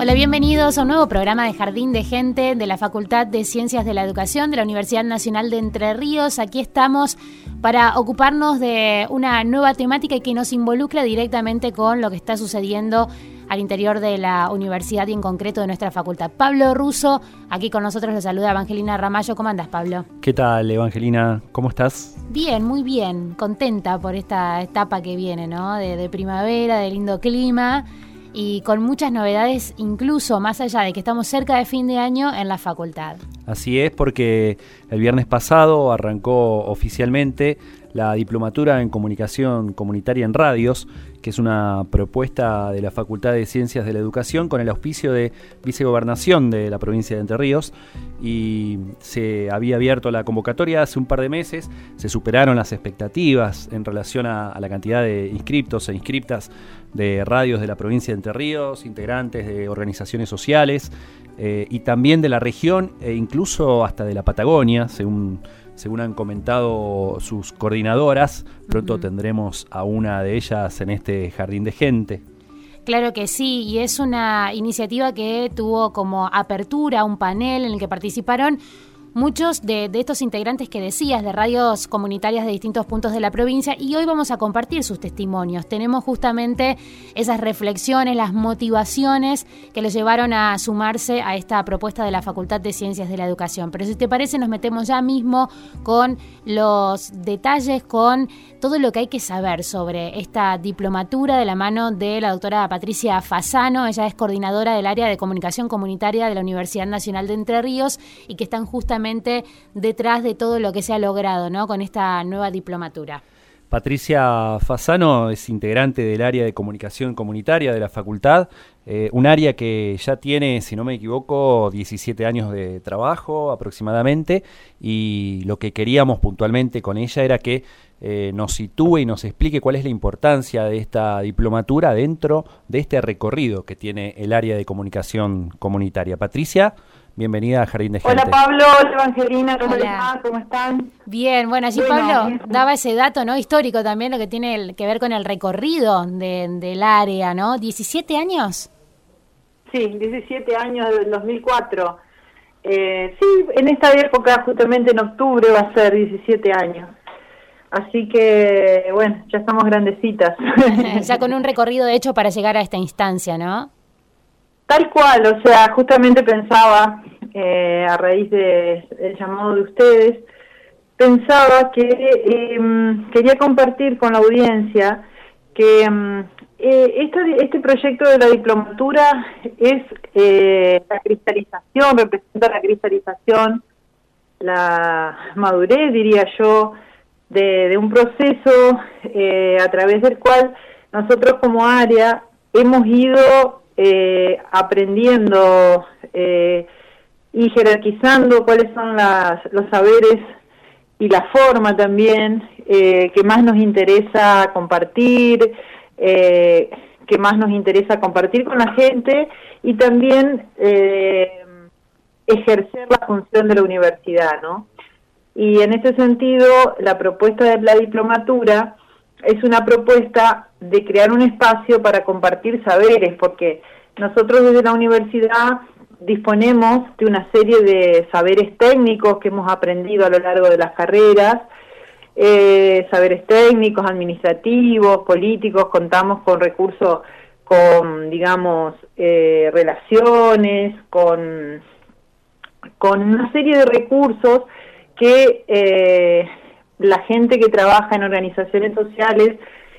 Hola, bienvenidos a un nuevo programa de Jardín de Gente de la Facultad de Ciencias de la Educación de la Universidad Nacional de Entre Ríos. Aquí estamos para ocuparnos de una nueva temática que nos involucra directamente con lo que está sucediendo al interior de la universidad y en concreto de nuestra facultad. Pablo Russo, aquí con nosotros lo saluda Evangelina Ramallo. ¿Cómo andas, Pablo? ¿Qué tal, Evangelina? ¿Cómo estás? Bien, muy bien, contenta por esta etapa que viene, ¿no? De, de primavera, de lindo clima y con muchas novedades, incluso más allá de que estamos cerca de fin de año en la facultad. Así es, porque el viernes pasado arrancó oficialmente la diplomatura en comunicación comunitaria en radios, que es una propuesta de la Facultad de Ciencias de la Educación con el auspicio de vicegobernación de la provincia de Entre Ríos. Y se había abierto la convocatoria hace un par de meses, se superaron las expectativas en relación a, la cantidad de inscriptos e inscriptas de radios de la provincia de Entre Ríos, integrantes de organizaciones sociales eh, y también de la región e incluso hasta de la Patagonia, según, según han comentado sus coordinadoras. Pronto tendremos a una de ellas en este jardín de gente. Claro que sí, y es una iniciativa que tuvo como apertura un panel en el que participaron muchos de, estos integrantes que decías, de radios comunitarias de distintos puntos de la provincia, y hoy vamos a compartir sus testimonios. Tenemos justamente esas reflexiones, las motivaciones que los llevaron a sumarse a esta propuesta de la Facultad de Ciencias de la Educación. Pero si te parece, nos metemos ya mismo con los detalles, con todo lo que hay que saber sobre esta diplomatura de la mano de la doctora Patricia Fasano. Ella es coordinadora del área de comunicación comunitaria de la Universidad Nacional de Entre Ríos y que están justamente detrás de todo lo que se ha logrado ¿no? con esta nueva diplomatura. Patricia Fasano es integrante del área de comunicación comunitaria de la facultad, eh, un área que ya tiene, si no me equivoco, 17 años de trabajo aproximadamente, y lo que queríamos puntualmente con ella era que eh, nos sitúe y nos explique cuál es la importancia de esta diplomatura dentro de este recorrido que tiene el área de comunicación comunitaria. Patricia, bienvenida a Jardín de Gente. Hola Pablo, hola Evangelina, ¿cómo va? ¿Cómo están? Bien, bueno, allí Bueno, Pablo bien. daba ese dato no histórico también, lo que tiene el- que ver con el recorrido de- del área, ¿no? ¿17 años? Sí, 17 años del 2004. Eh, sí, en esta época, justamente en octubre, va a ser 17 años. Así que, bueno, ya estamos grandecitas. ya con un recorrido de hecho para llegar a esta instancia, ¿no? Tal cual, o sea, justamente pensaba, eh, a raíz de- del llamado de ustedes, pensaba que em, quería compartir con la audiencia que em, eh, este, este proyecto de la diplomatura es eh, la cristalización, representa la cristalización, la madurez, diría yo, de, de un proceso eh, a través del cual nosotros como área hemos ido eh, aprendiendo y jerarquizando cuáles son las, los saberes y la forma también eh, que más nos interesa compartir, eh, que más nos interesa compartir con la gente y también eh, ejercer la función de la universidad, ¿no? Y en ese sentido, la propuesta de la diplomatura es una propuesta de crear un espacio para compartir saberes, porque nosotros desde la universidad disponemos de una serie de saberes técnicos que hemos aprendido a lo largo de las carreras, eh, saberes técnicos, administrativos, políticos, contamos con recursos, con, digamos, eh, relaciones, con, con una serie de recursos que eh, la gente que trabaja en organizaciones sociales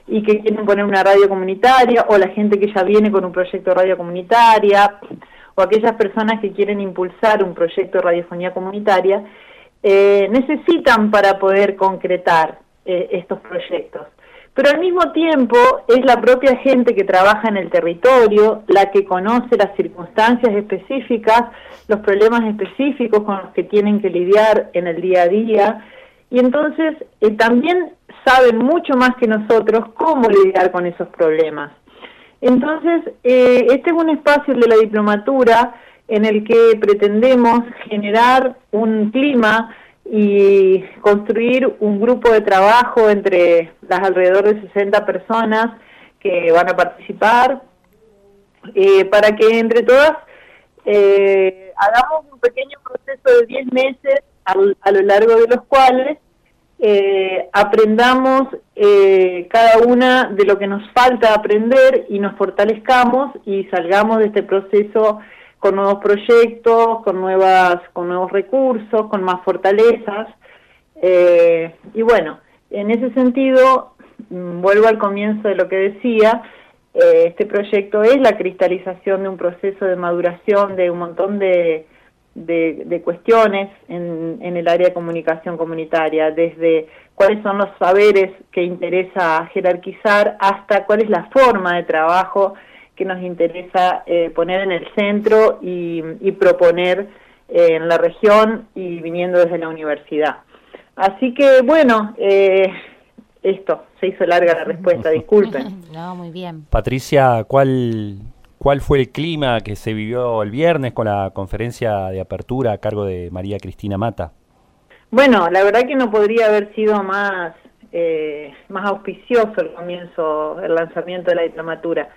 y que quieren poner una radio comunitaria, o la gente que ya viene con un proyecto de radio comunitaria, o aquellas personas que quieren impulsar un proyecto de radiofonía comunitaria, eh, necesitan para poder concretar eh, estos proyectos. Pero al mismo tiempo es la propia gente que trabaja en el territorio, la que conoce las circunstancias específicas, los problemas específicos con los que tienen que lidiar en el día a día, y entonces eh, también saben mucho más que nosotros cómo lidiar con esos problemas. Entonces, eh, este es un espacio de la diplomatura en el que pretendemos generar un clima y construir un grupo de trabajo entre las alrededor de 60 personas que van a participar, eh, para que entre todas eh, hagamos un pequeño proceso de 10 meses a lo largo de los cuales eh, aprendamos eh, cada una de lo que nos falta aprender y nos fortalezcamos y salgamos de este proceso con nuevos proyectos, con nuevas, con nuevos recursos, con más fortalezas. Eh, y bueno, en ese sentido, mm, vuelvo al comienzo de lo que decía, este proyecto es la cristalización de un proceso de maduración de un montón de, de, cuestiones en, el área de comunicación comunitaria, desde cuáles son los saberes que interesa jerarquizar hasta cuál es la forma de trabajo que nos interesa eh, poner en el centro y, proponer eh, en la región y viniendo desde la universidad. Así que bueno, eh, esto, se hizo larga la respuesta, disculpen. No, muy bien. Patricia, ¿cuál ¿Cuál fue el clima que se vivió el viernes con la conferencia de apertura a cargo de María Cristina Mata? Bueno, la verdad que no podría haber sido más, eh, más auspicioso el comienzo, el lanzamiento de la diplomatura.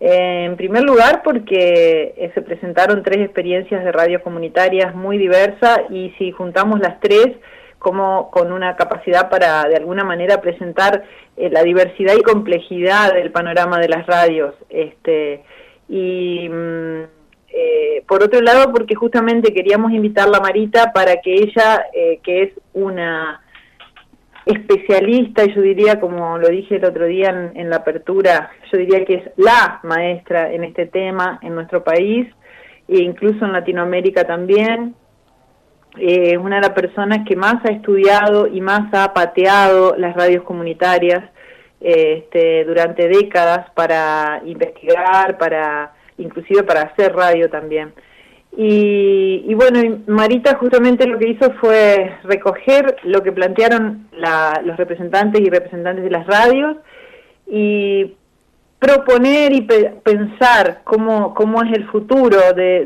Eh, en primer lugar, porque eh, se presentaron tres experiencias de radio comunitarias muy diversas y si juntamos las tres, como con una capacidad para de alguna manera presentar la diversidad y complejidad del panorama de las radios. Este, y mm, eh, por otro lado porque justamente queríamos invitarla a Marita para que ella, eh, que es una especialista, yo diría, como lo dije el otro día en, la apertura, yo diría que es la maestra en este tema en nuestro país e incluso en Latinoamérica también. Es eh, una de las personas que más ha estudiado y más ha pateado las radios comunitarias este, durante décadas para investigar, para inclusive para hacer radio también. Y, bueno, Marita justamente lo que hizo fue recoger lo que plantearon los representantes y representantes de las radios y proponer y pensar cómo, cómo es el futuro de,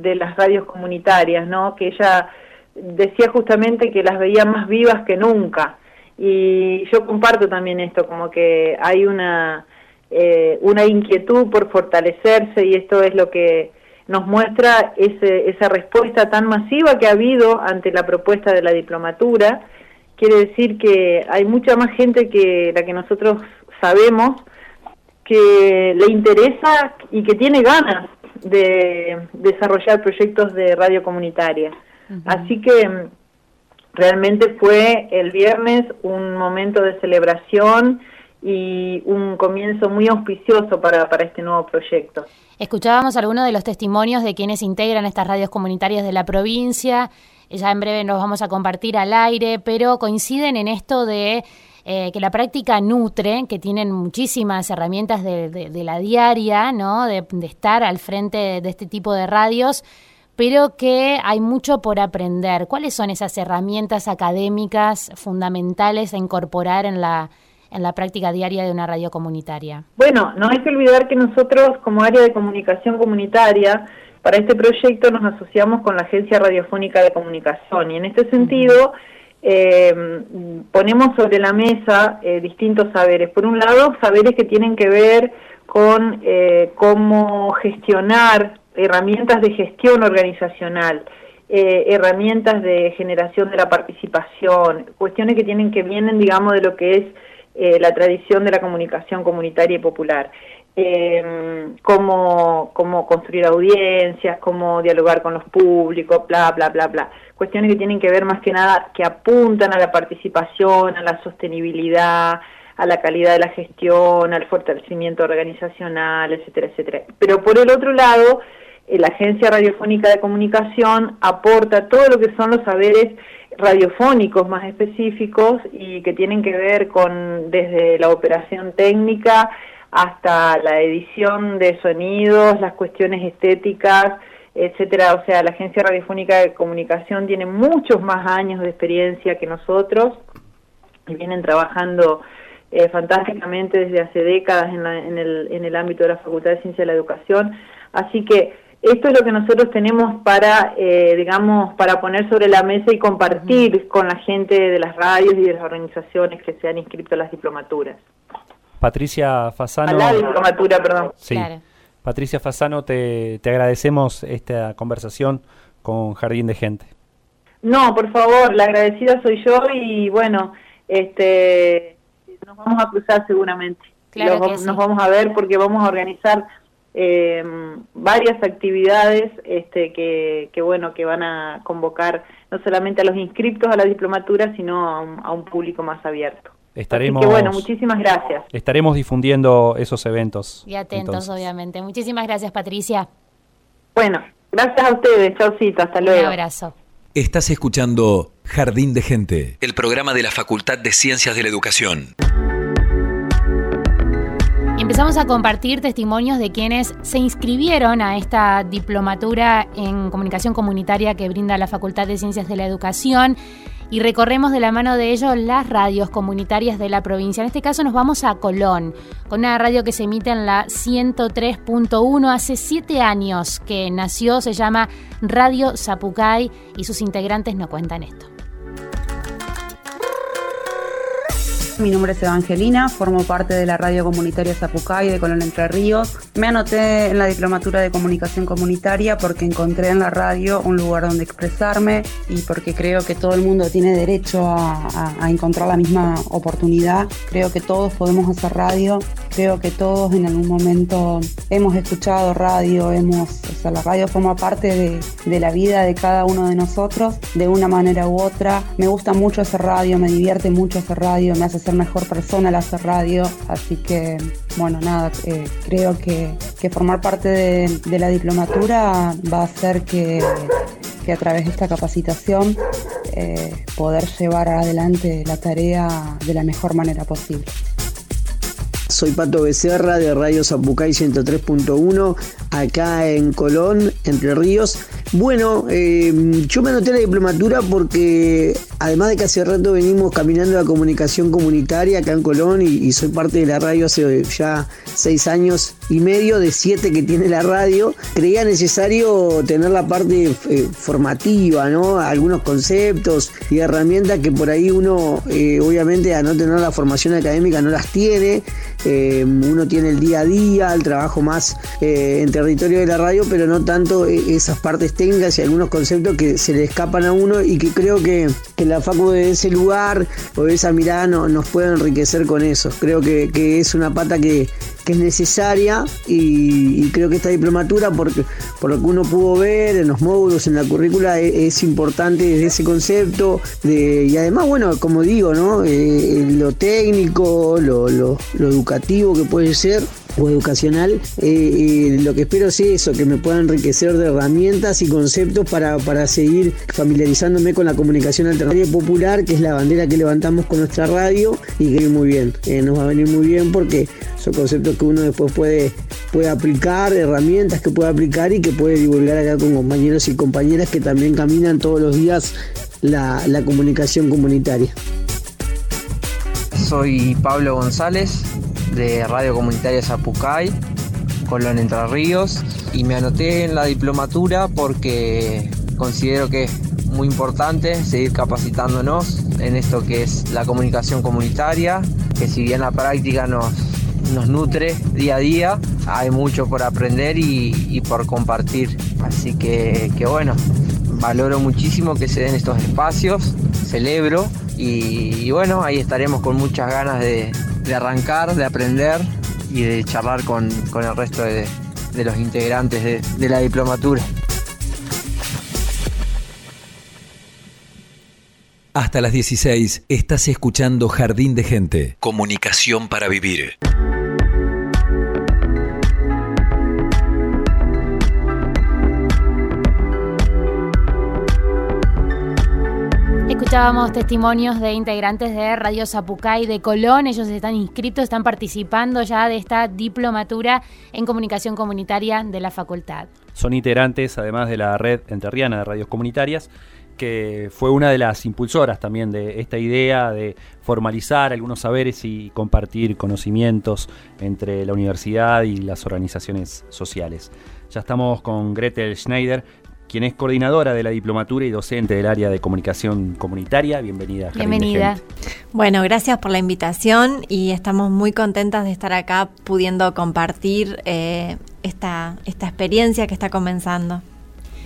de, las radios comunitarias, ¿no? Que ella decía justamente que las veía más vivas que nunca y yo comparto también esto, como que hay una, eh, una inquietud por fortalecerse y esto es lo que nos muestra ese, esa respuesta tan masiva que ha habido ante la propuesta de la diplomatura. Quiere decir que hay mucha más gente que la que nosotros sabemos que le interesa y que tiene ganas de desarrollar proyectos de radio comunitaria. Así que Realmente fue el viernes un momento de celebración y un comienzo muy auspicioso para, para este nuevo proyecto. Escuchábamos algunos de los testimonios de quienes integran estas radios comunitarias de la provincia. Ya en breve nos vamos a compartir al aire, pero coinciden en esto de eh, que la práctica nutre, que tienen muchísimas herramientas de, la diaria, ¿no? De, de, estar al frente de este tipo de radios, pero que hay mucho por aprender. ¿Cuáles son esas herramientas académicas fundamentales a incorporar en la, en la práctica diaria de una radio comunitaria? Bueno, no hay que olvidar que nosotros como área de comunicación comunitaria, para este proyecto nos asociamos con la Agencia Radiofónica de Comunicación y en este sentido eh, ponemos sobre la mesa eh, distintos saberes. Por un lado, saberes que tienen que ver con eh, cómo gestionar herramientas de gestión organizacional, eh, herramientas de generación de la participación, cuestiones que tienen que vienen, digamos, de lo que es eh, la tradición de la comunicación comunitaria y popular. Eh, cómo, cómo construir audiencias, cómo dialogar con los públicos, bla, bla, bla, bla. Cuestiones que tienen que ver más que nada, que apuntan a la participación, a la sostenibilidad, a la calidad de la gestión, al fortalecimiento organizacional, etcétera, etcétera. Pero por el otro lado, la Agencia Radiofónica de Comunicación aporta todo lo que son los saberes radiofónicos más específicos y que tienen que ver con desde la operación técnica hasta la edición de sonidos, las cuestiones estéticas, etcétera. O sea, la Agencia Radiofónica de Comunicación tiene muchos más años de experiencia que nosotros y vienen trabajando eh, fantásticamente desde hace décadas en, en, el, en el ámbito de la Facultad de Ciencia de la Educación. Así que esto es lo que nosotros tenemos para, eh, digamos, para poner sobre la mesa y compartir con la gente de las radios y de las organizaciones que se han inscrito a las diplomaturas. Patricia Fasano. A la diplomatura, perdón. Sí. Patricia Fasano, te, te agradecemos esta conversación con Jardín de Gente. No, por favor, la agradecida soy yo y bueno, este, nos vamos a cruzar seguramente. Claro Los- que sí. Nos vamos a ver porque vamos a organizar eh, varias actividades este, que, que, bueno, que van a convocar no solamente a los inscriptos a la diplomatura, sino a un, a un público más abierto. Estaremos, Así que bueno, muchísimas gracias. estaremos difundiendo esos eventos. Y atentos, entonces. obviamente. Muchísimas gracias, Patricia. Bueno, gracias a ustedes. Chaucito, hasta Un luego. abrazo. Estás escuchando Jardín de Gente, el programa de la Facultad de Ciencias de la Educación. Empezamos a compartir testimonios de quienes se inscribieron a esta diplomatura en comunicación comunitaria que brinda la Facultad de Ciencias de la Educación y recorremos de la mano de ellos las radios comunitarias de la provincia. En este caso nos vamos a Colón, con una radio que se emite en la 103.1 hace siete años que nació, se llama Radio Zapucay y sus integrantes nos cuentan esto. Mi nombre es Evangelina, formo parte de la radio comunitaria Zapucay de Colón Entre Ríos. Me anoté en la diplomatura de comunicación comunitaria porque encontré en la radio un lugar donde expresarme y porque creo que todo el mundo tiene derecho a, encontrar la misma oportunidad. Creo que todos podemos hacer radio, creo que todos en algún momento hemos escuchado radio, hemos, o sea, la radio forma parte de, de la vida de cada uno de nosotros de una manera u otra. Me gusta mucho hacer radio, me divierte mucho hacer radio, me hace mejor persona al hacer radio. Así que, bueno, nada, eh, creo que, que formar parte de, de la diplomatura va a hacer que, que a través de esta capacitación eh, poder llevar adelante la tarea de la mejor manera posible. Soy Pato Becerra de Radio Zapucay 103.1, acá en Colón, Entre Ríos. Bueno, eh, yo me anoté la diplomatura porque además de que hace rato venimos caminando la comunicación comunitaria acá en Colón y, soy parte de la radio hace ya seis años y medio de siete que tiene la radio, creía necesario tener la parte eh, formativa, ¿no? Algunos conceptos y herramientas que por ahí uno, eh, obviamente, a no tener la formación académica no las tiene. Eh, uno tiene el día a día, el trabajo más eh, en territorio de la radio, pero no tanto eh, esas partes técnicas y algunos conceptos que se le escapan a uno y que creo que, que la facu de ese lugar o de esa mirada no- nos puede enriquecer con eso. Creo que, que es una pata que, es necesaria y, creo que esta diplomatura, porque, por lo que uno pudo ver en los módulos, en la currícula, e- es, importante desde ese concepto de, y además, bueno, como digo, ¿no? Eh, lo técnico, lo- lo educativo que puede ser, o educacional. Eh, lo que espero es eso, que me pueda enriquecer de herramientas y conceptos para, para seguir familiarizándome con la comunicación alternativa popular, que es la bandera que levantamos con nuestra radio y que muy bien, eh, nos va a venir muy bien porque son conceptos que uno después puede, puede aplicar, herramientas que puede aplicar y que puede divulgar acá con compañeros y compañeras que también caminan todos los días la, la comunicación comunitaria. Soy Pablo González de Radio Comunitaria Zapucay, Colón Entre Ríos, y me anoté en la diplomatura porque considero que es muy importante seguir capacitándonos en esto que es la comunicación comunitaria, que si bien la práctica nos, nos nutre día a día, hay mucho por aprender y, por compartir. Así que, que bueno, valoro muchísimo que se den estos espacios, celebro y, bueno, ahí estaremos con muchas ganas de, arrancar, de aprender y de charlar con, el resto de, los integrantes de, de la diplomatura. Hasta las 16 estás escuchando Jardín de Gente. Comunicación para vivir. Escuchábamos testimonios de integrantes de Radio Zapucay de Colón. Ellos están inscritos, están participando ya de esta diplomatura en comunicación comunitaria de la facultad. Son integrantes, además de la red enterriana de radios comunitarias, que fue una de las impulsoras también de esta idea de formalizar algunos saberes y compartir conocimientos entre la universidad y las organizaciones sociales. Ya estamos con Gretel Schneider, quien es coordinadora de la diplomatura y docente del área de comunicación comunitaria. Bienvenida. Bienvenida. Bueno, gracias por la invitación y estamos muy contentas de estar acá pudiendo compartir eh, esta, esta experiencia que está comenzando.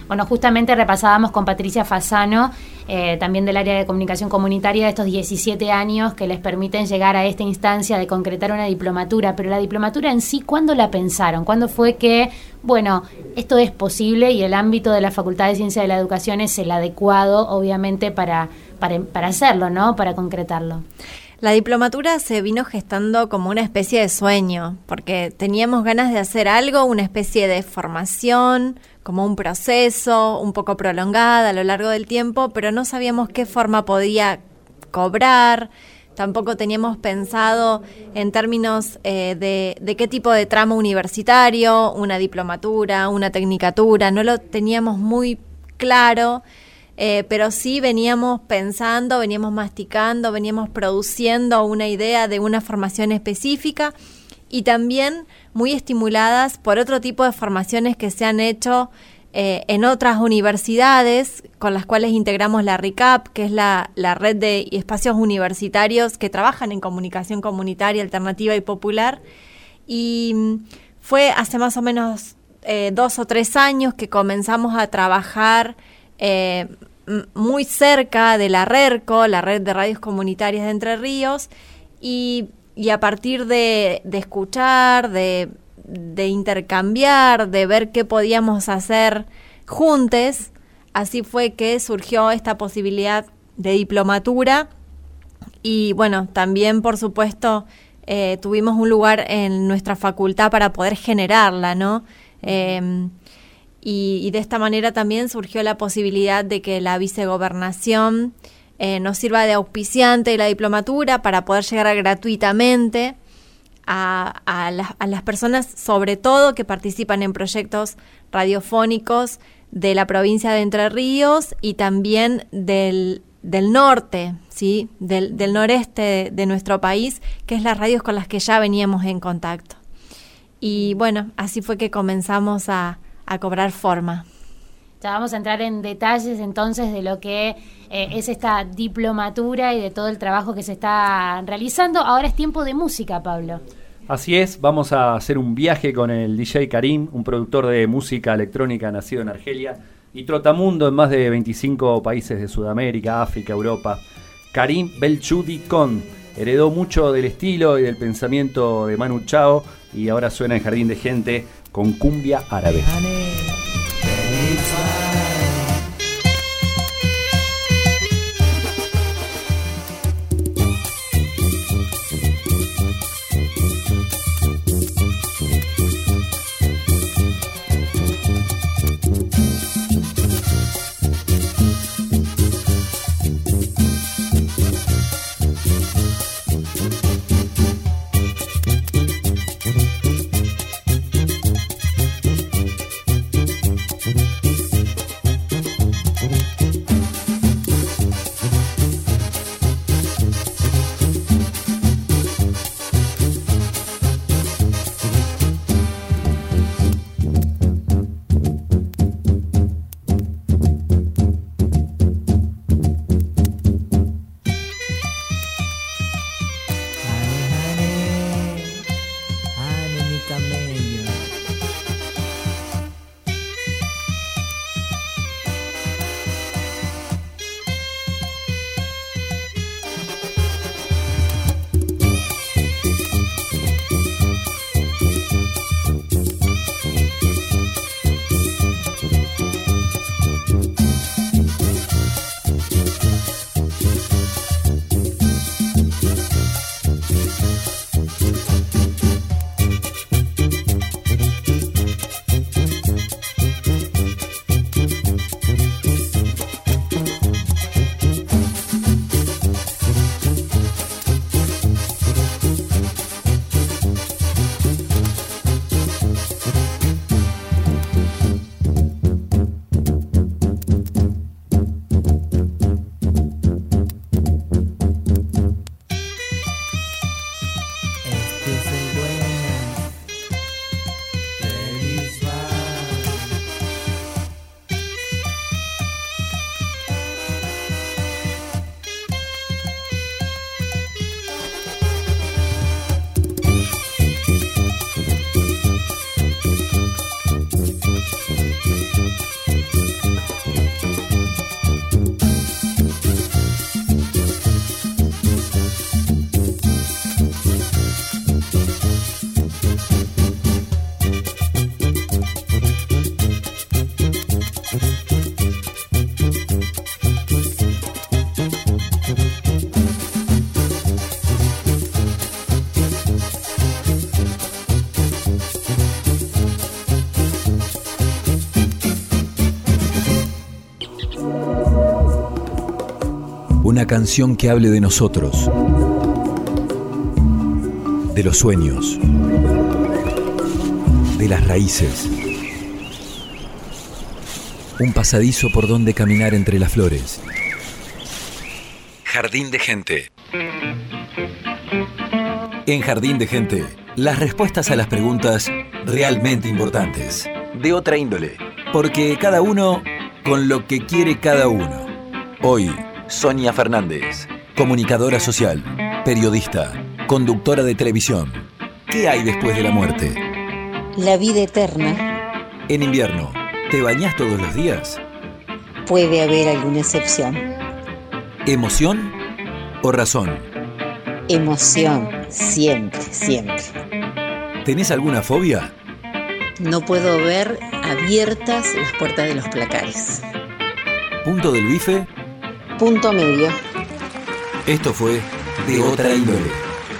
Bueno, justamente repasábamos con Patricia Fasano, eh, también del área de comunicación comunitaria, estos 17 años que les permiten llegar a esta instancia de concretar una diplomatura. Pero la diplomatura en sí, ¿cuándo la pensaron? ¿Cuándo fue que, bueno, esto es posible y el ámbito de la Facultad de Ciencia de la Educación es el adecuado, obviamente, para, para, para hacerlo, ¿no? Para concretarlo. La diplomatura se vino gestando como una especie de sueño, porque teníamos ganas de hacer algo, una especie de formación, como un proceso un poco prolongada a lo largo del tiempo, pero no sabíamos qué forma podía cobrar, tampoco teníamos pensado en términos eh, de, de, qué tipo de tramo universitario, una diplomatura, una tecnicatura, no lo teníamos muy claro eh, pero sí veníamos pensando, veníamos masticando, veníamos produciendo una idea de una formación específica y también muy estimuladas por otro tipo de formaciones que se han hecho eh, en otras universidades con las cuales integramos la RICAP, que es la, red de espacios universitarios que trabajan en comunicación comunitaria, alternativa y popular. Y mm, fue hace más o menos eh, dos o tres años que comenzamos a trabajar eh, muy cerca de la RERCO, la red de radios comunitarias de Entre Ríos, y, a partir de, escuchar, de, intercambiar, de ver qué podíamos hacer juntos, así fue que surgió esta posibilidad de diplomatura y bueno, también por supuesto eh, tuvimos un lugar en nuestra facultad para poder generarla, ¿no? Eh, y, de esta manera también surgió la posibilidad de que la vicegobernación eh, nos sirva de auspiciante de la diplomatura para poder llegar gratuitamente a, las personas, sobre todo que participan en proyectos radiofónicos de la provincia de Entre Ríos y también del, norte, ¿sí? del, noreste de nuestro país, que es las radios con las que ya veníamos en contacto. Y bueno, así fue que comenzamos a cobrar forma. Ya vamos a entrar en detalles entonces de lo que eh, es esta diplomatura y de todo el trabajo que se está realizando. Ahora es tiempo de música, Pablo. Así es, vamos a hacer un viaje con el DJ Karim, un productor de música electrónica nacido en Argelia y trotamundo en más de 25 países de Sudamérica, África, Europa. Karim Belchudi Con heredó mucho del estilo y del pensamiento de Manu Chao y ahora suena en Jardín de Gente con cumbia árabe. Canción que hable de nosotros, de los sueños, de las raíces. Un pasadizo por donde caminar entre las flores. Jardín de gente. En Jardín de gente, las respuestas a las preguntas realmente importantes. De otra índole. Porque cada uno con lo que quiere cada uno. Hoy, Sonia Fernández, comunicadora social, periodista, conductora de televisión. ¿Qué hay después de la muerte? La vida eterna. En invierno, ¿te bañas todos los días? Puede haber alguna excepción. ¿Emoción o razón? Emoción, siempre, siempre. ¿Tenés alguna fobia? No puedo ver abiertas las puertas de los placares. ¿Punto del bife? Punto medio. Esto fue De Otra Índole.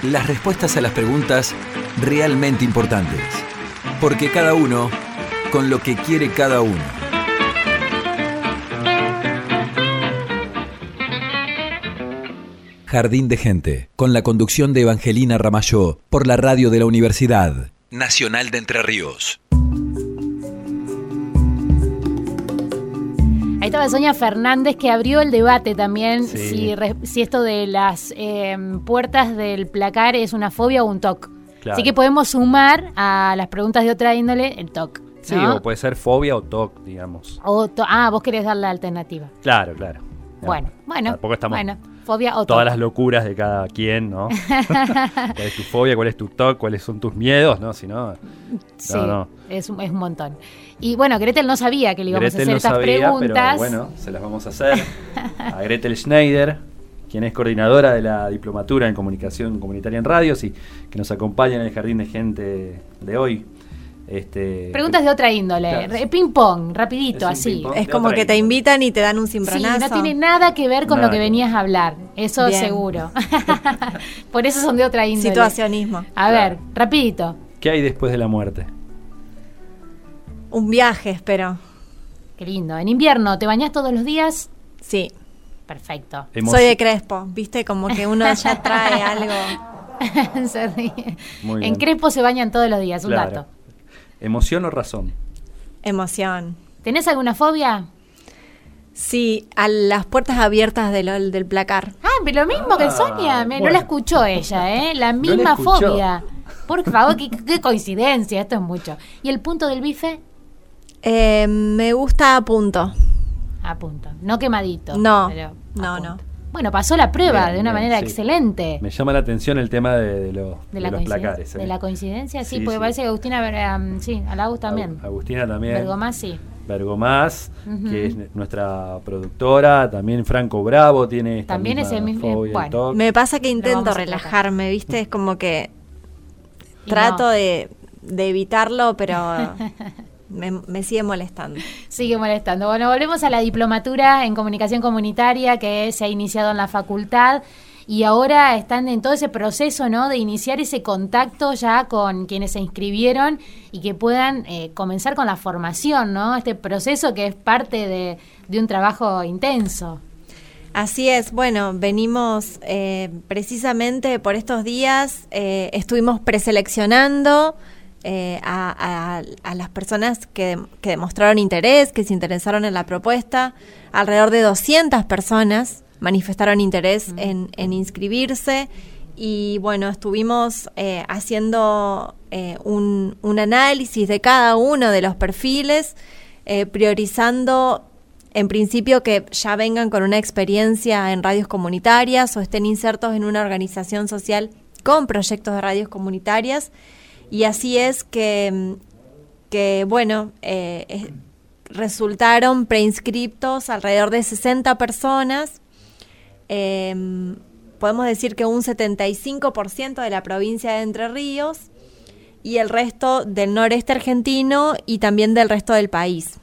Las respuestas a las preguntas realmente importantes. Porque cada uno con lo que quiere cada uno. Jardín de Gente, con la conducción de Evangelina Ramayó, por la radio de la Universidad Nacional de Entre Ríos. Ahí estaba Sonia Fernández que abrió el debate también Sí. si, re- si esto de las eh, puertas del placar es una fobia o un TOC. Claro. Así que podemos sumar a las preguntas de otra índole el TOC. Sí, o puede ser fobia o TOC, digamos. O to- ah, vos querés dar la alternativa. Claro, claro. Bueno, bueno. Tampoco estamos Bueno, fobia o todas las locuras de cada quien, ¿no? ¿Cuál es tu fobia? ¿Cuál es tu TOC? ¿Cuáles son tus miedos? ¿No? Si no, Sí, no, no. Es, un- es un montón. Y bueno, Gretel no sabía que le íbamos Gretel a hacer no estas sabía, preguntas. pero bueno, se las vamos a hacer a Gretel Schneider, quien es coordinadora de la diplomatura en comunicación comunitaria en radios y que nos acompaña en el jardín de gente de hoy. Este, Preguntas de otra índole. Claro. Re- Ping pong, rapidito, Es así. ping-pong. Es como que te invitan y te dan un Sí, cimbronazo. no tiene nada que ver con Nada lo que venías a hablar. Eso Bien. seguro. Por eso son de otra índole. Situacionismo. A ver, rapidito. ¿Qué hay después de la muerte? Un viaje, espero. Qué lindo. En invierno, ¿te bañas todos los días? Sí. Perfecto. Soy de Crespo, ¿viste? Como que uno ya trae algo. Se ríe. Muy en bien. Crespo se bañan todos los días, un Claro. dato. ¿Emoción o razón? Emoción. ¿Tenés alguna fobia? Sí, a las puertas abiertas del, del placar. Ah, pero lo mismo que Ah, Sonia. Me- No la escuchó ella, ¿eh? La misma fobia. Por favor, qué, qué coincidencia. Esto es mucho. ¿Y el punto del bife? Eh, me gusta a punto. A punto. No quemadito. No, pero a no, punto. no. Bueno, pasó la prueba Bien, de una bien, manera sí. excelente. Me llama la atención el tema de, de lo- De de la, los placares. ¿eh? de la coincidencia, sí, Sí, porque sí. parece que Agustina, um, sí, Alagus también. Agu- Agustina también. Bergomás, sí. Bergomás, Ujú. que es nuestra productora, también Franco Bravo tiene esta También misma ese mismo- fobia, bueno. Me pasa que intento relajarme, ¿viste? Es como que Y trato no. de, de evitarlo, pero me, me sigue molestando. Sigue molestando. Bueno, volvemos a la diplomatura en comunicación comunitaria que se ha iniciado en la facultad y ahora están en todo ese proceso, ¿no? De iniciar ese contacto ya con quienes se inscribieron y que puedan eh, comenzar con la formación, ¿no? Este proceso que es parte de, de un trabajo intenso. Así es, bueno, venimos eh, precisamente por estos días, eh, estuvimos preseleccionando eh, a, a- a las personas que, que demostraron interés, que se interesaron en la propuesta. Alrededor de 200 personas manifestaron interés en, en inscribirse y bueno, estuvimos eh, haciendo eh, un, un análisis de cada uno de los perfiles, eh, priorizando en principio que ya vengan con una experiencia en radios comunitarias o estén insertos en una organización social con proyectos de radios comunitarias. Y así es que, que bueno, eh, resultaron preinscriptos alrededor de 60 personas. Eh, podemos decir que un 75% de la provincia de Entre Ríos y el resto del noreste argentino y también del resto del país.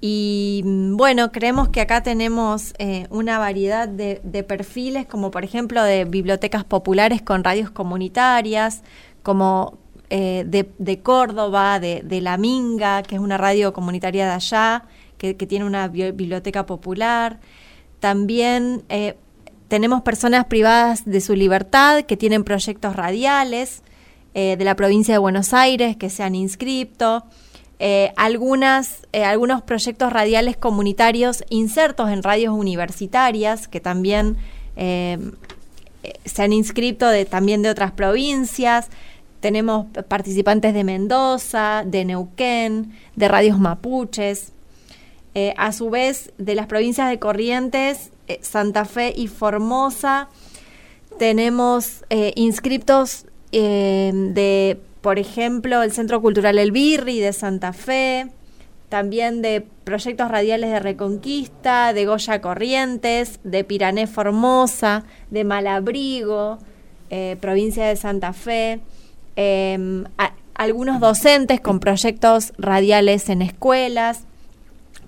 Y bueno, creemos que acá tenemos eh, una variedad de, de perfiles, como por ejemplo de bibliotecas populares con radios comunitarias, como eh, de, Córdoba, de, La Minga, que es una radio comunitaria de allá, que, tiene una bi- biblioteca popular. también eh, tenemos personas privadas de su libertad que tienen proyectos radiales eh, de la provincia de Buenos Aires que se han inscrito. Eh, algunos proyectos radiales comunitarios insertos en radios universitarias que también se han inscrito también de otras provincias. Tenemos participantes de Mendoza, de Neuquén, de radios mapuches. Eh, a su vez, de las provincias de Corrientes, eh, Santa Fe y Formosa, tenemos eh, inscriptos de, por ejemplo, el Centro Cultural El Birri de Santa Fe, también de proyectos radiales de Reconquista, de Goya Corrientes, de Pirané Formosa, de Malabrigo, provincia de Santa Fe, em, algunos docentes con proyectos radiales en escuelas,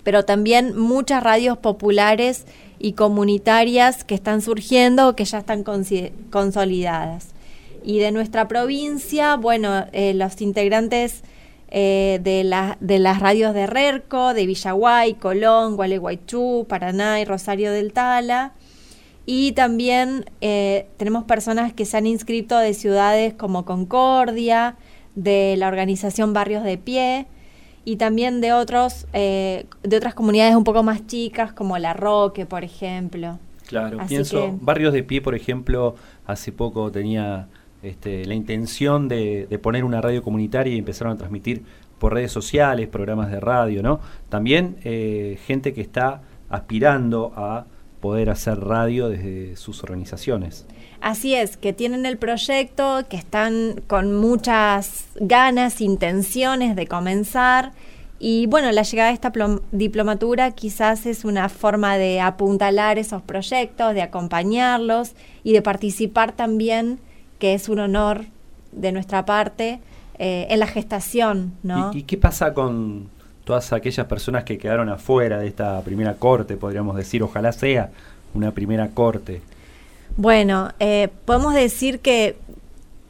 pero también muchas radios populares y comunitarias que están surgiendo o que ya están consolidadas. Y de nuestra provincia, bueno, eh, los integrantes eh, de, de las radios de Rerco, de Villaguay, Colón, Gualeguaychú, Paraná y Rosario del Tala. Y también eh, tenemos personas que se han inscrito de ciudades como Concordia, de la organización Barrios de Pie, y también de otros eh, de otras comunidades un poco más chicas como La Roque, por ejemplo. Claro, pienso, Barrios de Pie, por ejemplo, hace poco tenía este, la intención de, poner una radio comunitaria y empezaron a transmitir por redes sociales, programas de radio, ¿no? También eh, gente que está aspirando a poder hacer radio desde sus organizaciones. Así es, que tienen el proyecto, que están con muchas ganas, intenciones de comenzar. Y bueno, la llegada de esta diplomatura quizás es una forma de apuntalar esos proyectos, de acompañarlos y de participar también, que es un honor de nuestra parte, eh, en la gestación. ¿no? ¿Y, qué pasa con todas aquellas personas que quedaron afuera de esta primera corte, podríamos decir? Ojalá sea una primera corte. Bueno, eh, podemos decir que,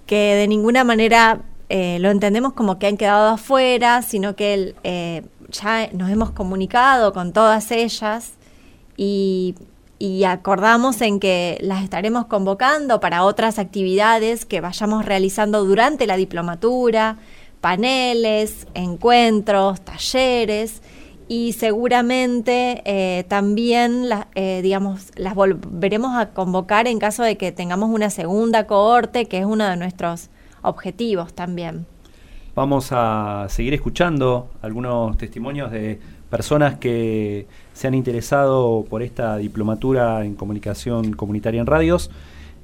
que de ninguna manera eh, lo entendemos como que han quedado afuera, sino que eh, ya nos hemos comunicado con todas ellas y, y, acordamos en que las estaremos convocando para otras actividades que vayamos realizando durante la diplomatura, paneles, encuentros, talleres y seguramente eh, también eh, digamos, las volveremos a convocar en caso de que tengamos una segunda cohorte, que es uno de nuestros objetivos también. Vamos a seguir escuchando algunos testimonios de personas que se han interesado por esta diplomatura en comunicación comunitaria en radios,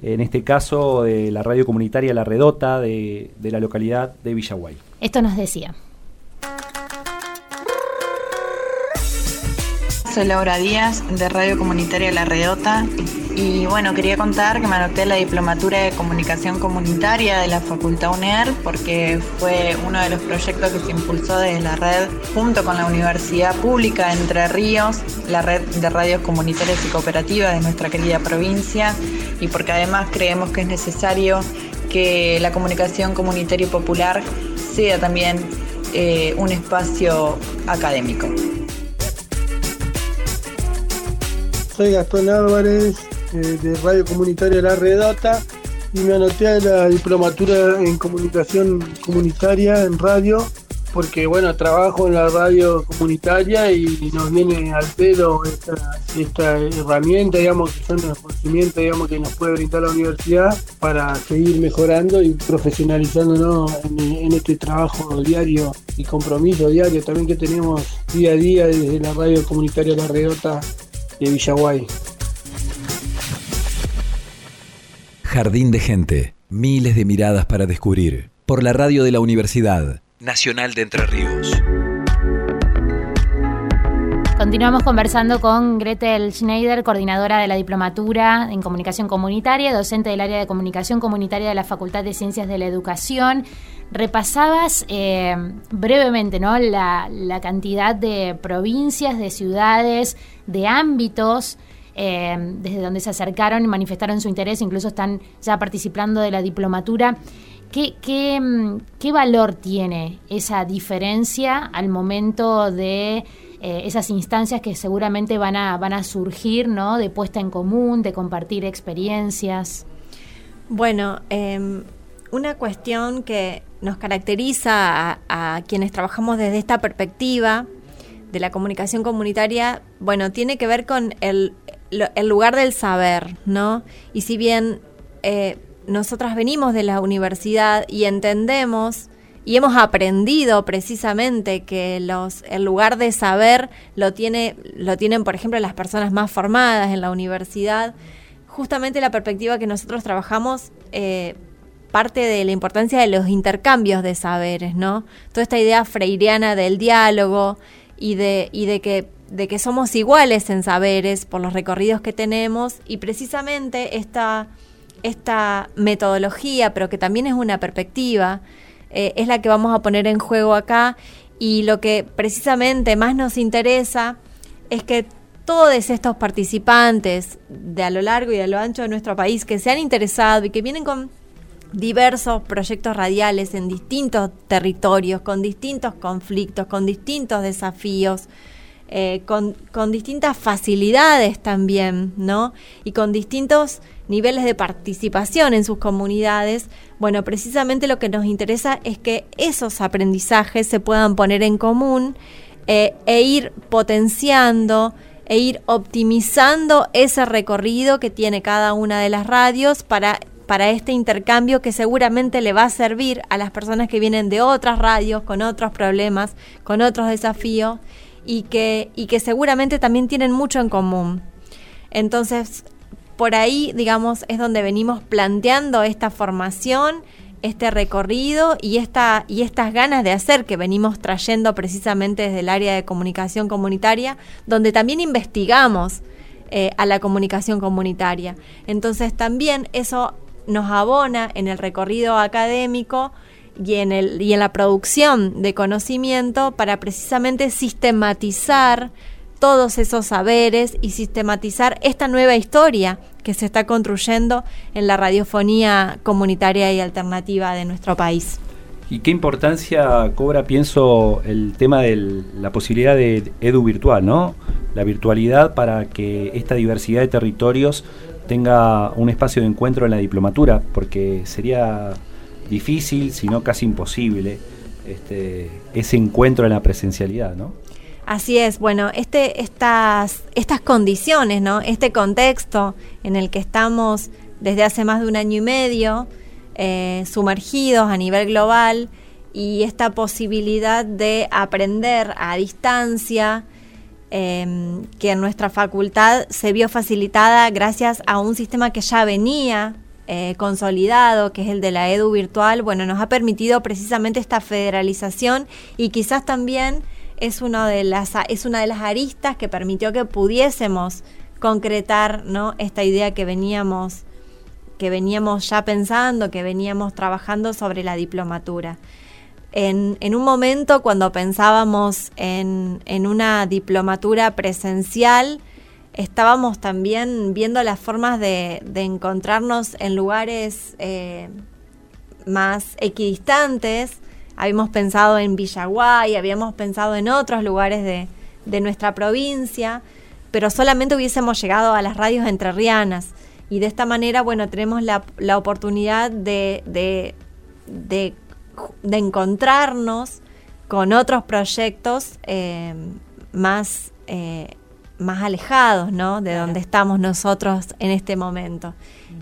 en este caso de la radio comunitaria La Redota de, de la localidad de Villaguay. Esto nos decía. Soy Laura Díaz de Radio Comunitaria La Redota y bueno, quería contar que me anoté la diplomatura de comunicación comunitaria de la Facultad UNER porque fue uno de los proyectos que se impulsó desde la red junto con la Universidad Pública de Entre Ríos, la red de radios comunitarias y cooperativas de nuestra querida provincia y porque además creemos que es necesario que la comunicación comunitaria y popular sea también eh, un espacio académico. Soy Gastón Álvarez eh, de Radio Comunitaria La Redata y me anoté a la diplomatura en comunicación comunitaria en radio porque bueno, trabajo en la radio comunitaria y nos viene al pelo esta, herramienta, digamos, que son los conocimientos digamos, que nos puede brindar la universidad para seguir mejorando y profesionalizándonos en, en este trabajo diario y compromiso diario también que tenemos día a día desde la radio comunitaria La Redota de Villaguay. Jardín de gente, miles de miradas para descubrir. Por la radio de la Universidad Nacional de Entre Ríos. Continuamos conversando con Gretel Schneider, coordinadora de la diplomatura en comunicación comunitaria, docente del área de comunicación comunitaria de la Facultad de Ciencias de la Educación. Repasabas eh, brevemente ¿no? La, cantidad de provincias, de ciudades, de ámbitos eh, desde donde se acercaron y manifestaron su interés, incluso están ya participando de la diplomatura. ¿Qué, qué, mm, qué valor tiene esa diferencia al momento de eh, esas instancias que seguramente van a, van a surgir, ¿no? De puesta en común, de compartir experiencias. Bueno, em, una cuestión que nos caracteriza a, quienes trabajamos desde esta perspectiva de la comunicación comunitaria, bueno, tiene que ver con el, el lugar del saber, ¿no? Y si bien eh, nosotras venimos de la universidad y entendemos y hemos aprendido precisamente que los, el lugar de saber lo, tiene, lo tienen, por ejemplo, las personas más formadas en la universidad, justamente la perspectiva que nosotros trabajamos eh, parte de la importancia de los intercambios de saberes, ¿no? Toda esta idea freiriana del diálogo y de, y de que de que somos iguales en saberes por los recorridos que tenemos y precisamente esta, esta metodología, pero que también es una perspectiva, eh, es la que vamos a poner en juego acá y lo que precisamente más nos interesa es que todos estos participantes de a lo largo y a lo ancho de nuestro país que se han interesado y que vienen con diversos proyectos radiales en distintos territorios, con distintos conflictos, con distintos desafíos, eh, con, con, distintas facilidades también, ¿no? Y con distintos niveles de participación en sus comunidades. Bueno, precisamente lo que nos interesa es que esos aprendizajes se puedan poner en común eh, e ir potenciando e ir optimizando ese recorrido que tiene cada una de las radios para para este intercambio que seguramente le va a servir a las personas que vienen de otras radios, con otros problemas, con otros desafíos y que, y que seguramente también tienen mucho en común. Entonces, por ahí, digamos, es donde venimos planteando esta formación, este recorrido y, esta, y estas ganas de hacer que venimos trayendo precisamente desde el área de comunicación comunitaria, donde también investigamos eh, a la comunicación comunitaria. Entonces también eso nos abona en el recorrido académico y en, el, y en la producción de conocimiento para precisamente sistematizar todos esos saberes y sistematizar esta nueva historia que se está construyendo en la radiofonía comunitaria y alternativa de nuestro país. ¿Y qué importancia cobra, pienso, el tema de la posibilidad de edu virtual, ¿no? La virtualidad para que esta diversidad de territorios tenga un espacio de encuentro en la diplomatura, porque sería difícil, si no casi imposible, este, ese encuentro en la presencialidad, ¿no? Así es, bueno, este, estas, estas condiciones, ¿no? Este contexto en el que estamos desde hace más de un año y medio, eh, sumergidos a nivel global, y esta posibilidad de aprender a distancia, Em, que nuestra facultad se vio facilitada gracias a un sistema que ya venía eh, consolidado, que es el de la edu virtual, bueno, nos ha permitido precisamente esta federalización y quizás también es, uno de las, es una de las aristas que permitió que pudiésemos concretar ¿no? esta idea que veníamos, que veníamos ya pensando, que veníamos trabajando sobre la diplomatura en, un momento cuando pensábamos en, una diplomatura presencial, estábamos también viendo las formas de, encontrarnos en lugares eh, más equidistantes. Habíamos pensado en Villaguay, habíamos pensado en otros lugares de, nuestra provincia, pero solamente hubiésemos llegado a las radios entrerrianas. Y de esta manera, bueno, tenemos la, oportunidad de, de de encontrarnos con otros proyectos eh, más, eh, más alejados, ¿no? De donde estamos nosotros en este momento.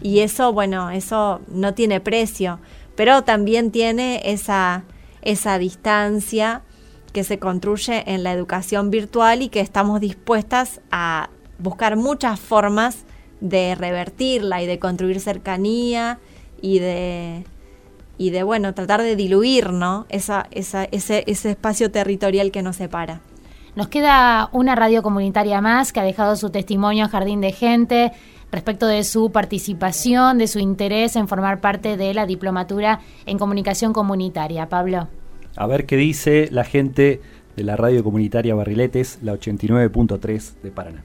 Y eso, bueno, eso no tiene precio, pero también tiene esa, esa distancia que se construye en la educación virtual y que estamos dispuestas a buscar muchas formas de revertirla y de construir cercanía y de y de, bueno, tratar de diluir, ¿no? Esa, esa, ese, ese espacio territorial que nos separa. Nos queda una radio comunitaria más que ha dejado su testimonio en Jardín de Gente respecto de su participación, de su interés en formar parte de la diplomatura en comunicación comunitaria. Pablo. A ver qué dice la gente de la radio comunitaria Barriletes, la 89.3 de Paraná.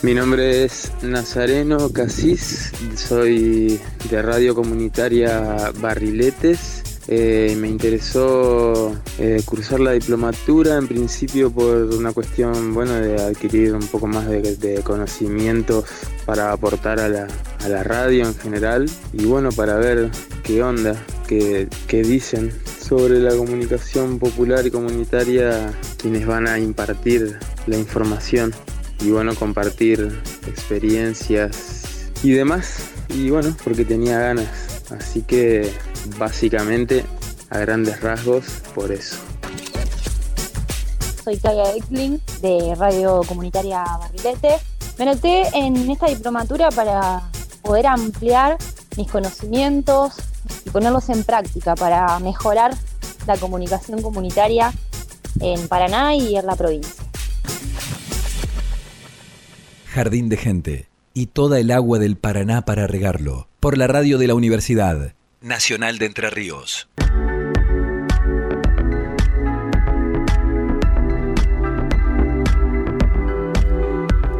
Mi nombre es Nazareno Casís, soy de Radio Comunitaria Barriletes. Eh, me interesó eh, cursar la diplomatura en principio por una cuestión bueno de adquirir un poco más de, conocimientos para aportar a la, a la, radio en general y bueno para ver qué onda, qué, qué dicen sobre la comunicación popular y comunitaria quienes van a impartir la información y bueno compartir experiencias y demás y bueno porque tenía ganas así que básicamente a grandes rasgos por eso. Soy Kaya Eckling de Radio Comunitaria Barrilete. Me anoté en esta diplomatura para poder ampliar mis conocimientos y ponerlos en práctica para mejorar la comunicación comunitaria en Paraná y en la provincia. Jardín de Gente y toda el agua del Paraná para regarlo. Por la radio de la Universidad Nacional de Entre Ríos.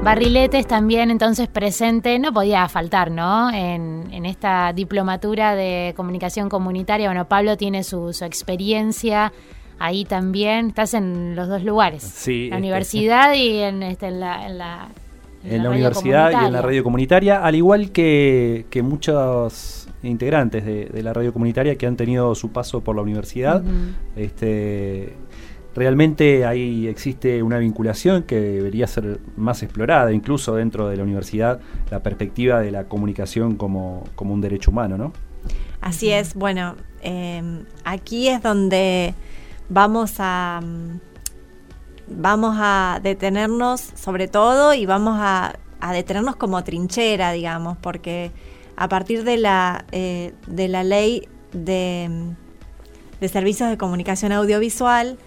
Barriletes también entonces presente, no podía faltar, ¿no? En, esta diplomatura de comunicación comunitaria. Bueno, Pablo tiene su, experiencia ahí también. Estás en los dos lugares. Sí. La este, universidad y en, este, en la, en la, en la universidad y en la radio comunitaria, al igual que, que muchos integrantes de, la radio comunitaria que han tenido su paso por la universidad. este, realmente ahí existe una vinculación que debería ser más explorada, incluso dentro de la universidad, la perspectiva de la comunicación como, como un derecho humano, ¿no? Así es, bueno, em, aquí es donde vamos a vamos a detenernos sobre todo y vamos a, a detenernos como trinchera, digamos, porque a partir de la, eh, de la ley de, de servicios de comunicación audiovisual,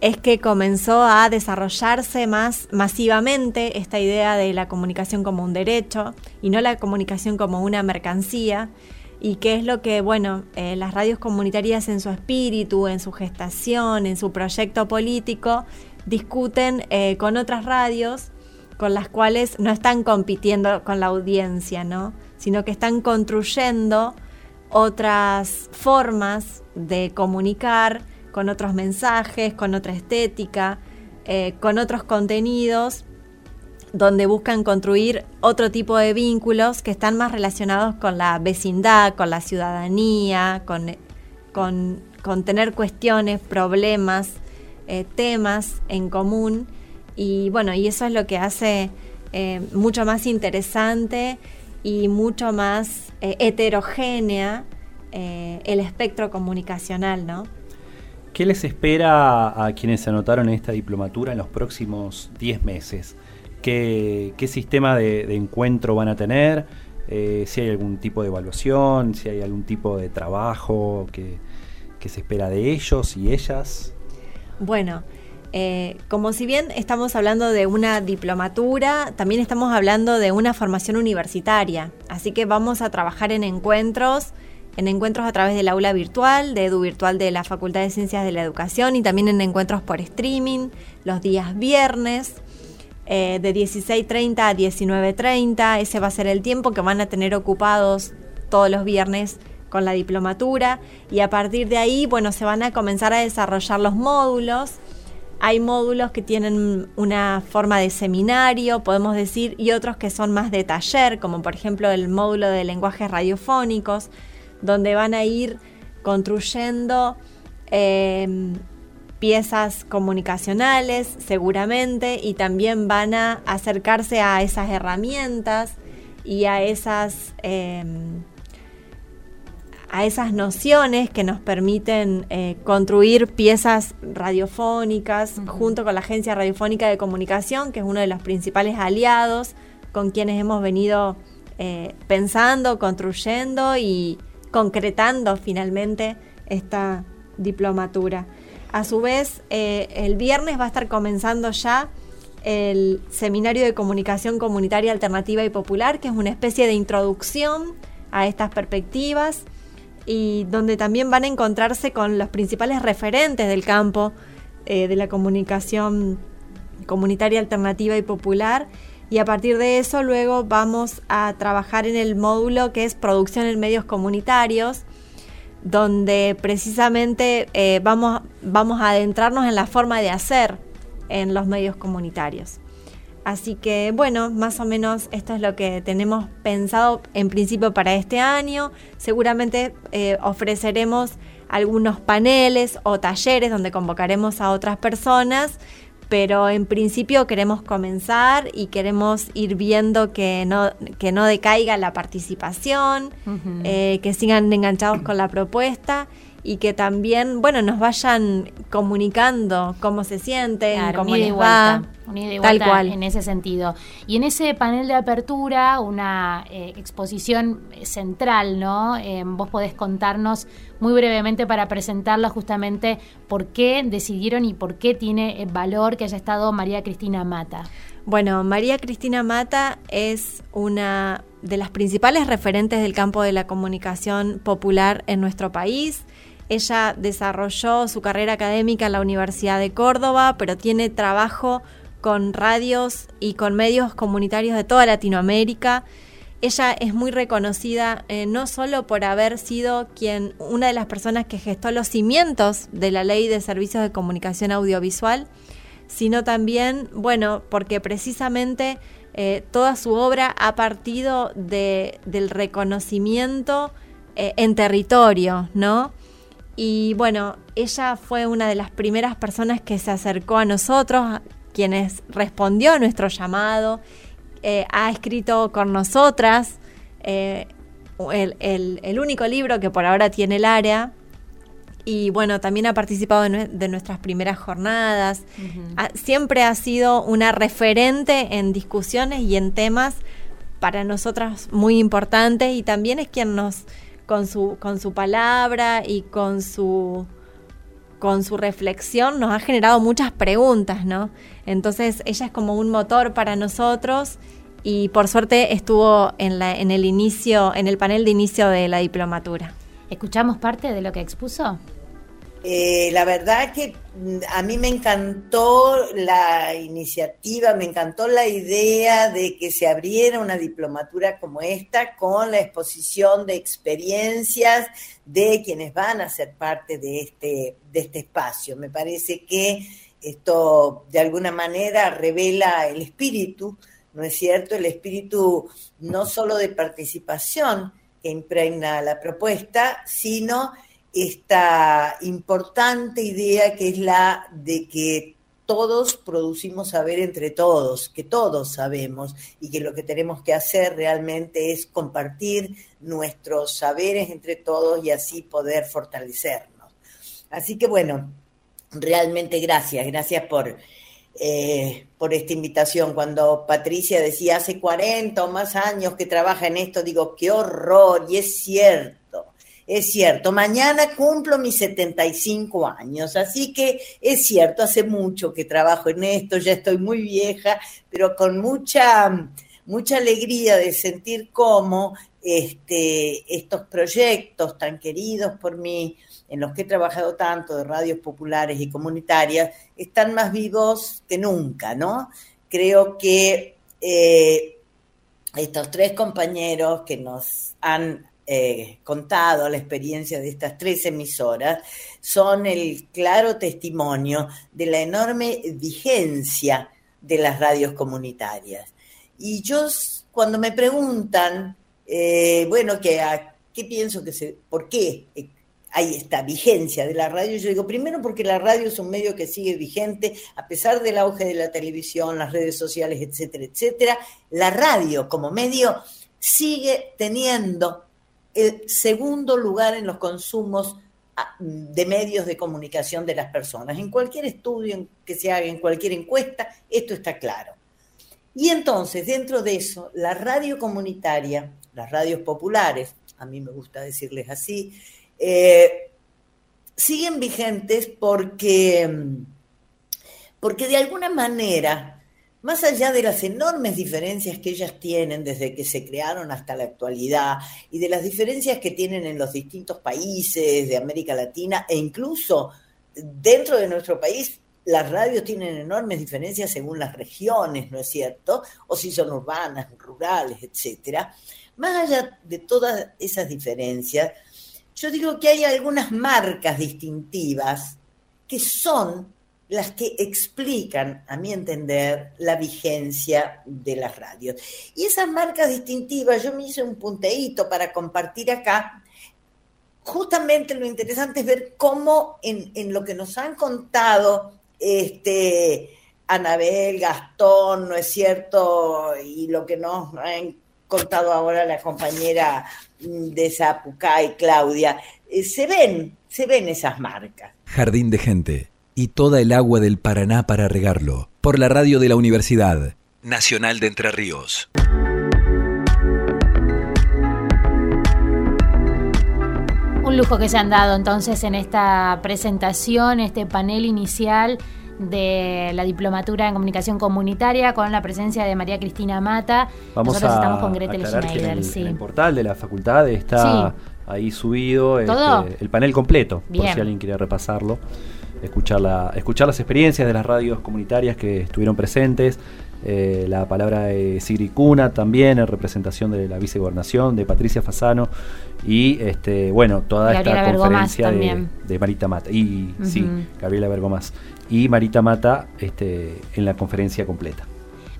es que comenzó a desarrollarse más masivamente esta idea de la comunicación como un derecho y no la comunicación como una mercancía. Y que es lo que, bueno, eh, las radios comunitarias en su espíritu, en su gestación, en su proyecto político, discuten eh, con otras radios con las cuales no están compitiendo con la audiencia, ¿no? sino que están construyendo otras formas de comunicar con otros mensajes, con otra estética, eh, con otros contenidos, donde buscan construir otro tipo de vínculos que están más relacionados con la vecindad, con la ciudadanía, con, con, tener cuestiones, problemas, eh, temas en común. Y bueno, y eso es lo que hace eh, mucho más interesante y mucho más eh, heterogénea el espectro comunicacional, ¿no? ¿Qué les espera a quienes se anotaron en esta diplomatura en los próximos 10 meses? ¿Qué, sistema de, encuentro van a tener? Si hay algún tipo de evaluación, si hay algún tipo de trabajo que se espera de ellos y ellas. Bueno, eh, como si bien estamos hablando de una diplomatura, también estamos hablando de una formación universitaria. Así que vamos a trabajar en encuentros, en encuentros a través del aula virtual, de Edu Virtual de la Facultad de Ciencias de la Educación y también en encuentros por streaming, los días viernes. Eh, de 16.30 a 19.30, ese va a ser el tiempo que van a tener ocupados todos los viernes con la diplomatura y a partir de ahí, bueno, se van a comenzar a desarrollar los módulos. Hay módulos que tienen una forma de seminario, podemos decir, y otros que son más de taller, como por ejemplo el módulo de lenguajes radiofónicos, donde van a ir construyendo em, piezas comunicacionales seguramente y también van a acercarse a esas herramientas y a esas em, a esas nociones que nos permiten eh, construir piezas radiofónicas junto con la Agencia Radiofónica de Comunicación, que es uno de los principales aliados con quienes hemos venido eh, pensando, construyendo y concretando finalmente esta diplomatura. A su vez, eh, el viernes va a estar comenzando ya el Seminario de Comunicación Comunitaria Alternativa y Popular, que es una especie de introducción a estas perspectivas y donde también van a encontrarse con los principales referentes del campo eh, de la comunicación comunitaria alternativa y popular. Y a partir de eso luego vamos a trabajar en el módulo que es producción en medios comunitarios, donde precisamente eh, vamos, vamos a adentrarnos en la forma de hacer en los medios comunitarios. Así que bueno, más o menos esto es lo que tenemos pensado en principio para este año. Seguramente eh, ofreceremos algunos paneles o talleres donde convocaremos a otras personas, pero en principio queremos comenzar y queremos ir viendo que no, que no decaiga la participación, eh, que sigan enganchados con la propuesta y que también, bueno, nos vayan comunicando cómo se sienten, cómo les va. Tal cual. en ese sentido. Y en ese panel de apertura, una eh, exposición central, ¿no? Eh, vos podés contarnos muy brevemente para presentarla justamente por qué decidieron y por qué tiene valor que haya estado María Cristina Mata. Bueno, María Cristina Mata es una de las principales referentes del campo de la comunicación popular en nuestro país. Ella desarrolló su carrera académica en la Universidad de Córdoba, pero tiene trabajo con radios y con medios comunitarios de toda Latinoamérica. Ella es muy reconocida eh, no solo por haber sido quien, una de las personas que gestó los cimientos de la ley de servicios de comunicación audiovisual, sino también, bueno, porque precisamente eh, toda su obra ha partido de, del reconocimiento eh, en territorio, ¿no? Y bueno, ella fue una de las primeras personas que se acercó a nosotros, quienes respondió a nuestro llamado, eh, ha escrito con nosotras eh, el, único libro que por ahora tiene el área. Y bueno, también ha participado de, nuestras primeras jornadas. siempre ha sido una referente en discusiones y en temas para nosotras muy importantes y también es quien nos con su, con su palabra y con su, con su reflexión nos ha generado muchas preguntas, ¿no? Entonces ella es como un motor para nosotros y por suerte estuvo en, la, en el inicio, en el panel de inicio de la diplomatura. ¿Escuchamos parte de lo que expuso? Eh, la verdad que mm, a mí me encantó la iniciativa, me encantó la idea de que se abriera una diplomatura como esta con la exposición de experiencias de quienes van a ser parte de este, de este espacio. Me parece que esto de alguna manera revela el espíritu, ¿no es cierto? El espíritu no solo de participación que impregna la propuesta, sino esta importante idea que es la de que todos producimos saber entre todos, que todos sabemos y que lo que tenemos que hacer realmente es compartir nuestros saberes entre todos y así poder fortalecernos. Así que bueno, realmente gracias, gracias por, eh, por esta invitación. Cuando Patricia decía hace 40 o más años que trabaja en esto, digo, qué horror, y es cierto es cierto, mañana cumplo mis 75 años, así que es cierto, hace mucho que trabajo en esto, ya estoy muy vieja, pero con mucha, mucha alegría de sentir cómo este, estos proyectos tan queridos por mí, en los que he trabajado tanto de radios populares y comunitarias, están más vivos que nunca, ¿no? Creo que eh, estos tres compañeros que nos han eh, contado la experiencia de estas tres emisoras son el claro testimonio de la enorme vigencia de las radios comunitarias. Y yo, cuando me preguntan, eh, bueno, que ¿qué pienso que se, por qué hay esta vigencia de la radio? Yo digo, primero porque la radio es un medio que sigue vigente, a pesar del auge de la televisión, las redes sociales, etcétera, etcétera, la radio como medio sigue teniendo el segundo lugar en los consumos ah, de medios de comunicación de las personas. En cualquier estudio que se haga, en cualquier encuesta, esto está claro. Y entonces, dentro de eso, la radio comunitaria, las radios populares, a mí me gusta decirles así, eh, siguen vigentes porque, porque de alguna manera más allá de las enormes diferencias que ellas tienen desde que se crearon hasta la actualidad y de las diferencias que tienen en los distintos países de América Latina e incluso dentro de nuestro país, las radios tienen enormes diferencias según las regiones, ¿no es cierto? O si son urbanas, rurales, etcétera. Más allá de todas esas diferencias, yo digo que hay algunas marcas distintivas que son las que explican, a mi entender, la vigencia de las radios. Y esas marcas distintivas, yo me hice un punteíto para compartir acá. Justamente lo interesante es ver cómo en, en lo que nos han contado este, Anabel, Gastón, ¿no es cierto? Y lo que nos han contado ahora la compañera de Zapucay, Claudia, eh, se ven, se ven esas marcas. Jardín de gente y toda el agua del Paraná para regarlo. Por la radio de la Universidad Nacional de Entre Ríos. Un lujo que se han dado entonces en esta presentación, este panel inicial de la diplomatura en comunicación comunitaria con la presencia de María Cristina Mata. Vamos Nosotros a estamos con Gretel en Schneider, el, sí. en el portal de la facultad está ahí subido este, ¿Todo? el panel completo, por si alguien quiere repasarlo, escuchar, la, escuchar las experiencias de las radios comunitarias que estuvieron presentes. eh, la palabra de Sigrid Cuna también en representación de la vicegobernación, de Patricia Fasano y este bueno toda Gabriela esta conferencia de, Marita Mata y sí. Gabriela Bergomás y Marita Mata este, en la conferencia completa.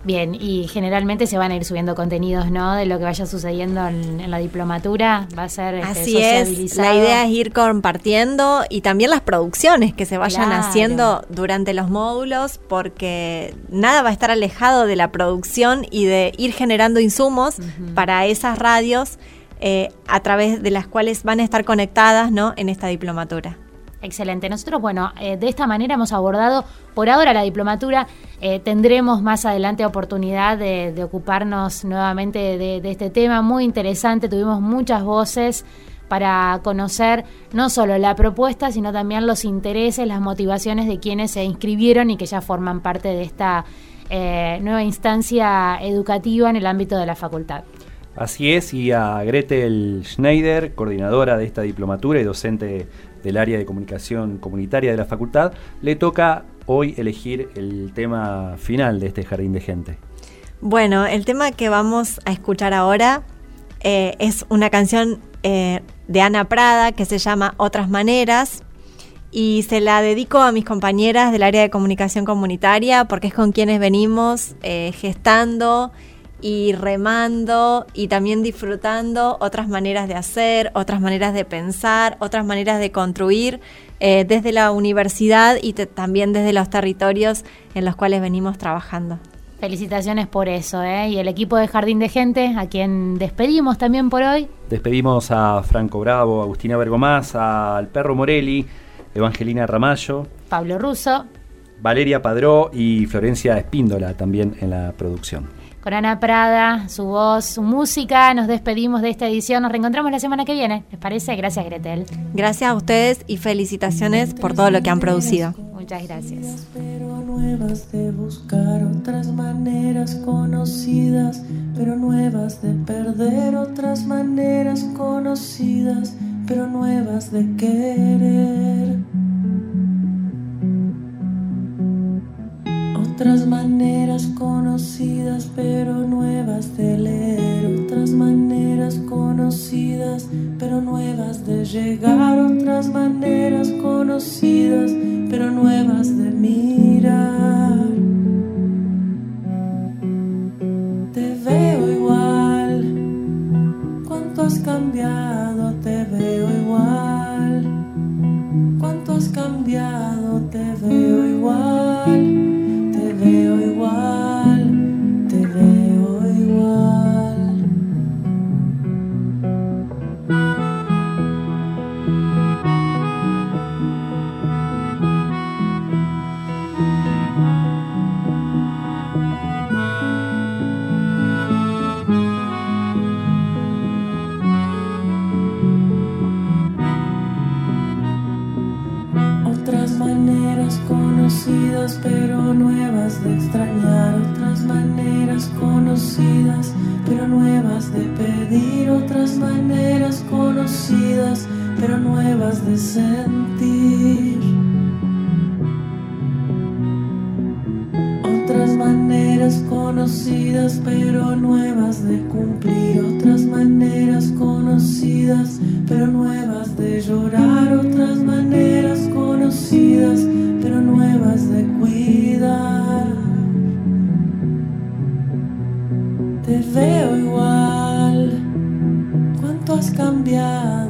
Bien, y generalmente se van a ir subiendo contenidos, ¿no? De lo que vaya sucediendo en, en la diplomatura. Va a ser este, Así es, la idea es ir compartiendo y también las producciones que se vayan Claro. haciendo durante los módulos porque nada va a estar alejado de la producción y de ir generando insumos para esas radios eh, a través de las cuales van a estar conectadas ¿no? en esta diplomatura. Excelente. Nosotros, bueno, eh, de esta manera hemos abordado por ahora la diplomatura. Eh, tendremos más adelante oportunidad de, ocuparnos nuevamente de, de este tema muy interesante. Tuvimos muchas voces para conocer no solo la propuesta, sino también los intereses, las motivaciones de quienes se inscribieron y que ya forman parte de esta eh, nueva instancia educativa en el ámbito de la facultad. Así es, y a Gretel Schneider, coordinadora de esta diplomatura y docente del área de comunicación comunitaria de la facultad, le toca hoy elegir el tema final de este jardín de gente. Bueno, el tema que vamos a escuchar ahora eh, es una canción eh, de Ana Prada que se llama Otras Maneras y se la dedico a mis compañeras del área de comunicación comunitaria porque es con quienes venimos eh, gestando y remando y también disfrutando otras maneras de hacer, otras maneras de pensar, otras maneras de construir eh, desde la universidad y te- también desde los territorios en los cuales venimos trabajando. Felicitaciones por eso, ¿eh? Y el equipo de Jardín de Gente, a quien despedimos también por hoy. Despedimos a Franco Bravo, Agustina Bergomás, al Perro Morelli, Evangelina Ramallo, Pablo Russo, Valeria Padró y Florencia Espíndola también en la producción. Con Ana Prada, su voz, su música. Nos despedimos de esta edición. Nos reencontramos la semana que viene. ¿Les parece? Gracias, Gretel. Gracias a ustedes y felicitaciones por todo lo que han producido. Muchas gracias. nuevas de buscar otras maneras conocidas, pero nuevas de perder otras maneras conocidas, pero nuevas de querer. Otras maneras conocidas, pero nuevas de leer. Otras maneras conocidas, pero nuevas de llegar. Otras maneras conocidas, pero nuevas de mirar. Te veo igual. ¿Cuánto has cambiado? Te veo igual. ¿Cuánto has cambiado? conocidas pero nuevas de extrañar, otras maneras conocidas pero nuevas de pedir, otras maneras conocidas pero nuevas de sentir. Otras maneras conocidas pero nuevas de cumplir, otras maneras conocidas pero nuevas de llorar, otras maneras conocidas 凉。